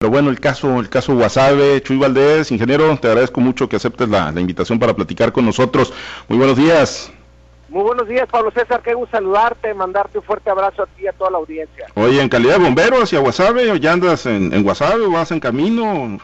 Pero bueno, el caso, el caso Guasave, Chuy Valdés, ingeniero, te agradezco mucho que aceptes la, invitación para platicar con nosotros. Muy buenos días. Muy buenos días, Pablo César, qué gusto saludarte, mandarte un fuerte abrazo a ti y a toda la audiencia. Oye, en calidad de bombero hacia Guasave, o ya andas en, en Guasave o vas en camino?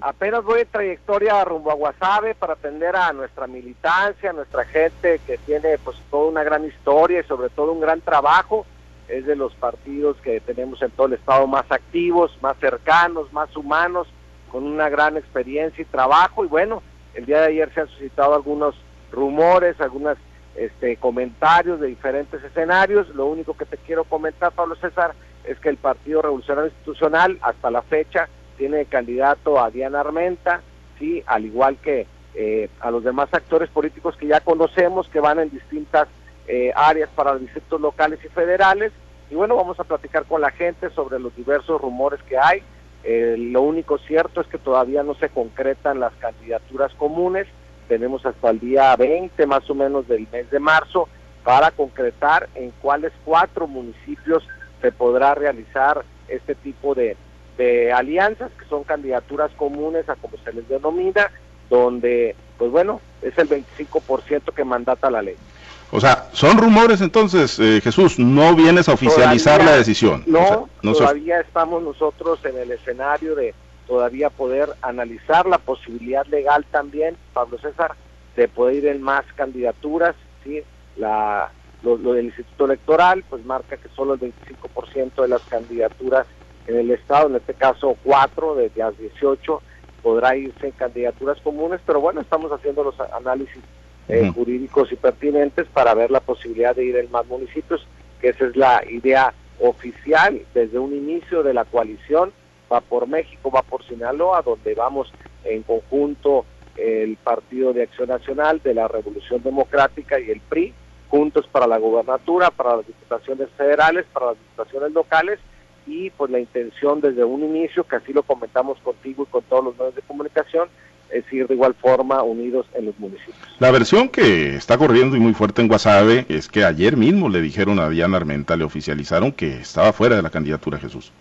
Apenas voy en trayectoria rumbo a Guasave para atender a nuestra militancia, a nuestra gente que tiene pues toda una gran historia y sobre todo un gran trabajo es de los partidos que tenemos en todo el estado más activos, más cercanos, más humanos, con una gran experiencia y trabajo. Y bueno, el día de ayer se han suscitado algunos rumores, algunos este, comentarios de diferentes escenarios. Lo único que te quiero comentar, Pablo César, es que el Partido Revolucionario Institucional hasta la fecha tiene candidato a Diana Armenta, sí, al igual que eh, a los demás actores políticos que ya conocemos, que van en distintas eh, áreas para distritos locales y federales. Y bueno, vamos a platicar con la gente sobre los diversos rumores que hay. Eh, lo único cierto es que todavía no se concretan las candidaturas comunes. Tenemos hasta el día 20 más o menos del mes de marzo para concretar en cuáles cuatro municipios se podrá realizar este tipo de, de alianzas, que son candidaturas comunes a como se les denomina, donde, pues bueno, es el 25% que mandata la ley. O sea, son rumores entonces, eh, Jesús, no vienes a oficializar la decisión. No, todavía estamos nosotros en el escenario de todavía poder analizar la posibilidad legal también, Pablo César, de poder ir en más candidaturas, ¿sí? La, lo, del Instituto Electoral, pues marca que solo el 25% de las candidaturas en el Estado, en este caso cuatro de las 18, podrá irse en candidaturas comunes, pero bueno, estamos haciendo los análisis eh, jurídicos y pertinentes para ver la posibilidad de ir en más municipios, que esa es la idea oficial desde un inicio de la coalición, va por México, va por Sinaloa, donde vamos en conjunto el Partido de Acción Nacional de la Revolución Democrática y el PRI, juntos para la gobernatura, para las diputaciones federales, para las diputaciones locales y pues la intención desde un inicio, que así lo comentamos contigo y con todos los medios de comunicación, es ir de igual forma unidos en los municipios. La versión que está corriendo y muy fuerte en Guasave es que ayer mismo le dijeron a Diana Armenta, le oficializaron que estaba fuera de la candidatura Jesús.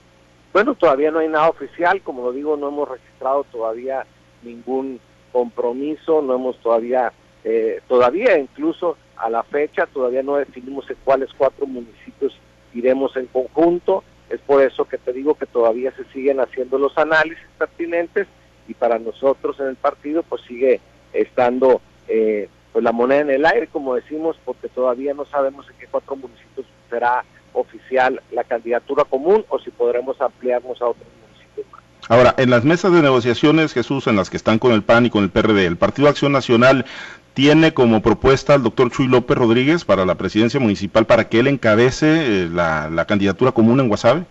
Bueno, todavía no hay nada oficial, como lo digo, no hemos registrado todavía ningún compromiso, no hemos todavía, eh, todavía incluso a la fecha, todavía no definimos en cuáles cuatro municipios iremos en conjunto, es por eso que te digo que todavía se siguen haciendo los análisis pertinentes para nosotros en el partido pues sigue estando eh, pues la moneda en el aire, como decimos, porque todavía no sabemos en qué cuatro municipios será oficial la candidatura común o si podremos ampliarnos a otros municipios más. Ahora, en las mesas de negociaciones, Jesús, en las que están con el PAN y con el PRD, el Partido Acción Nacional tiene como propuesta al doctor Chuy López Rodríguez para la presidencia municipal para que él encabece eh, la, la candidatura común en Guasave.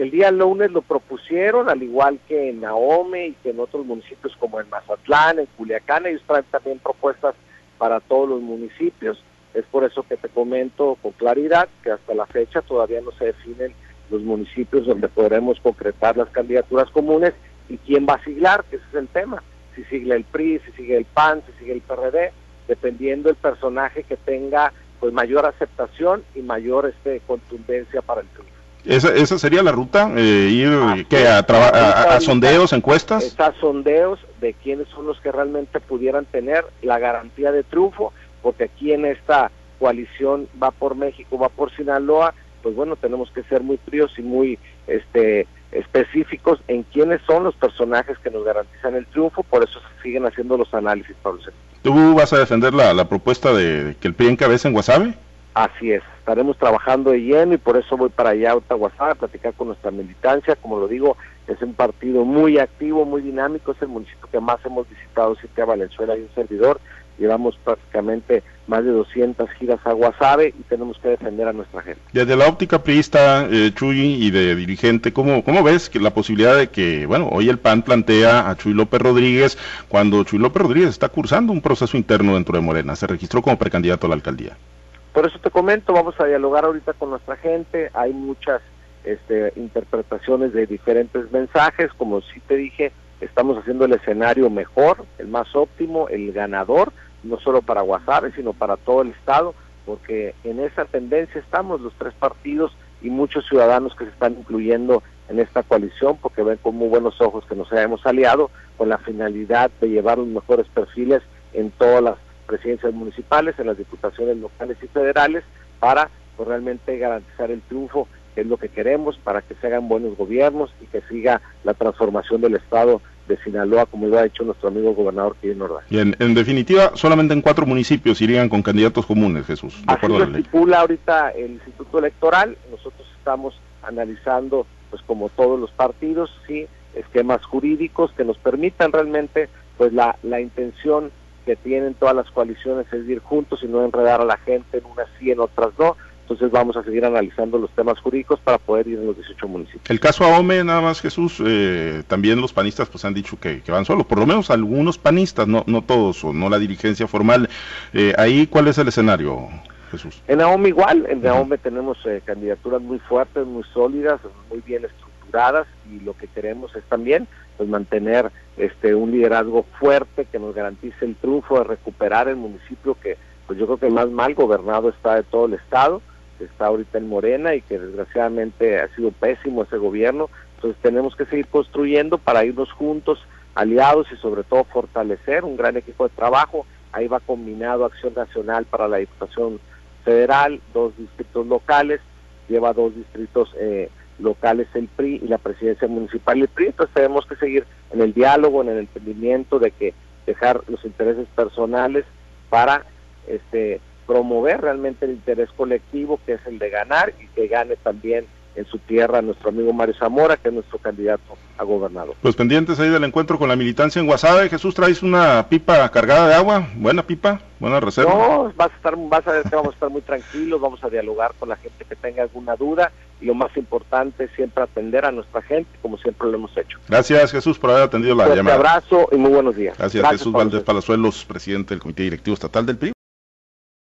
El día lunes lo propusieron, al igual que en Naome y que en otros municipios como en Mazatlán, en Culiacán, ellos traen también propuestas para todos los municipios. Es por eso que te comento con claridad que hasta la fecha todavía no se definen los municipios donde podremos concretar las candidaturas comunes y quién va a siglar, que ese es el tema. Si sigue el PRI, si sigue el PAN, si sigue el PRD, dependiendo el personaje que tenga pues mayor aceptación y mayor este contundencia para el triunfo. Esa, esa sería la ruta, eh, ir ah, que a, a, a, sondeos, encuestas. Está sondeos de quiénes son los que realmente pudieran tener la garantía de triunfo, porque aquí en esta coalición va por México, va por Sinaloa, pues bueno, tenemos que ser muy fríos y muy este específicos en quiénes son los personajes que nos garantizan el triunfo, por eso se siguen haciendo los análisis, Pablo. ¿Tú vas a defender la, la propuesta de que el PRI encabece en Guasave? Así es, estaremos trabajando de lleno y por eso voy para allá a Ottawa a platicar con nuestra militancia. Como lo digo, es un partido muy activo, muy dinámico, es el municipio que más hemos visitado, a Valenzuela y un servidor. Llevamos prácticamente más de 200 giras a Guasave y tenemos que defender a nuestra gente. Desde la óptica priista, eh, Chuy, y de dirigente, ¿cómo, ¿cómo ves que la posibilidad de que, bueno, hoy el PAN plantea a Chuy López Rodríguez cuando Chuy López Rodríguez está cursando un proceso interno dentro de Morena? Se registró como precandidato a la alcaldía. Por eso te comento, vamos a dialogar ahorita con nuestra gente, hay muchas este, interpretaciones de diferentes mensajes, como sí te dije, estamos haciendo el escenario mejor, el más óptimo, el ganador, no solo para Guasave, sino para todo el Estado, porque en esa tendencia estamos los tres partidos y muchos ciudadanos que se están incluyendo en esta coalición porque ven con muy buenos ojos que nos hayamos aliado con la finalidad de llevar los mejores perfiles en todas las presidencias municipales, en las diputaciones locales y federales para pues, realmente garantizar el triunfo que es lo que queremos para que se hagan buenos gobiernos y que siga la transformación del Estado de Sinaloa, como lo ha hecho nuestro amigo gobernador Kevin Ordaz. Bien, en definitiva, solamente en cuatro municipios irían con candidatos comunes, Jesús. De Así lo estipula ahorita el Instituto Electoral. Nosotros estamos analizando, pues como todos los partidos, sí, esquemas jurídicos que nos permitan realmente, pues la, la intención que tienen todas las coaliciones es ir juntos y no enredar a la gente en unas sí, en otras no entonces vamos a seguir analizando los temas jurídicos para poder ir en los 18 municipios. El caso AOME, nada más Jesús, eh, también los panistas pues han dicho que, van solos, por lo menos algunos panistas, no, no todos, o no la dirigencia formal. Eh, ahí, ¿cuál es el escenario, Jesús? En AOME igual, en AOME tenemos eh, candidaturas muy fuertes, muy sólidas, muy bien estructuradas y lo que queremos es también pues mantener este un liderazgo fuerte que nos garantice el triunfo de recuperar el municipio que pues yo creo que más mal gobernado está de todo el estado está ahorita en Morena y que desgraciadamente ha sido pésimo ese gobierno. Entonces tenemos que seguir construyendo para irnos juntos, aliados y sobre todo fortalecer un gran equipo de trabajo. Ahí va combinado Acción Nacional para la Diputación Federal, dos distritos locales, lleva dos distritos eh, locales el PRI y la presidencia municipal el PRI. Entonces tenemos que seguir en el diálogo, en el entendimiento de que dejar los intereses personales para este promover realmente el interés colectivo, que es el de ganar y que gane también en su tierra nuestro amigo Mario Zamora, que es nuestro candidato a gobernador. Pues pendientes ahí del encuentro con la militancia en Guasave. Jesús, ¿traes una pipa cargada de agua? ¿Buena pipa? ¿Buena reserva? No, vas a estar, vas a, vamos a estar muy tranquilos, vamos a dialogar con la gente que tenga alguna duda y lo más importante es siempre atender a nuestra gente, como siempre lo hemos hecho. Gracias, Jesús, por haber atendido la llamada. Un abrazo y muy buenos días. Gracias, Jesús Valdés Palazuelos, presidente del Comité Directivo Estatal del PRI.